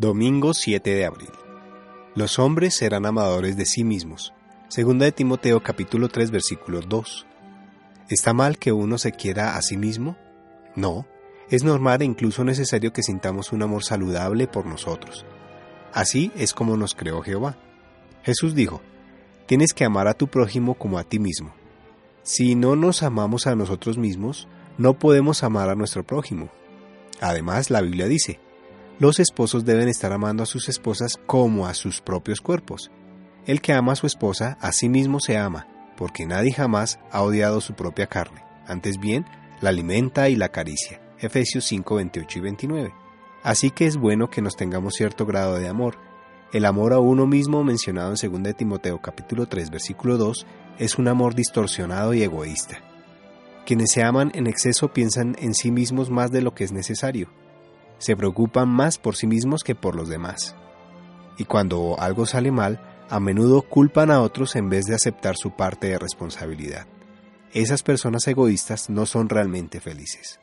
Domingo 7 de abril. Los hombres serán amadores de sí mismos. Segunda de Timoteo capítulo 3 versículo 2. ¿Está mal que uno se quiera a sí mismo? No, es normal e incluso necesario que sintamos un amor saludable por nosotros. Así es como nos creó Jehová. Jesús dijo, tienes que amar a tu prójimo como a ti mismo. Si no nos amamos a nosotros mismos, no podemos amar a nuestro prójimo. Además, la Biblia dice, los esposos deben estar amando a sus esposas como a sus propios cuerpos. El que ama a su esposa, a sí mismo se ama, porque nadie jamás ha odiado su propia carne. Antes bien, la alimenta y la acaricia. Efesios 5, 28 y 29. Así que es bueno que nos tengamos cierto grado de amor. El amor a uno mismo mencionado en 2 Timoteo capítulo 3 versículo 2 es un amor distorsionado y egoísta. Quienes se aman en exceso piensan en sí mismos más de lo que es necesario se preocupan más por sí mismos que por los demás. Y cuando algo sale mal, a menudo culpan a otros en vez de aceptar su parte de responsabilidad. Esas personas egoístas no son realmente felices.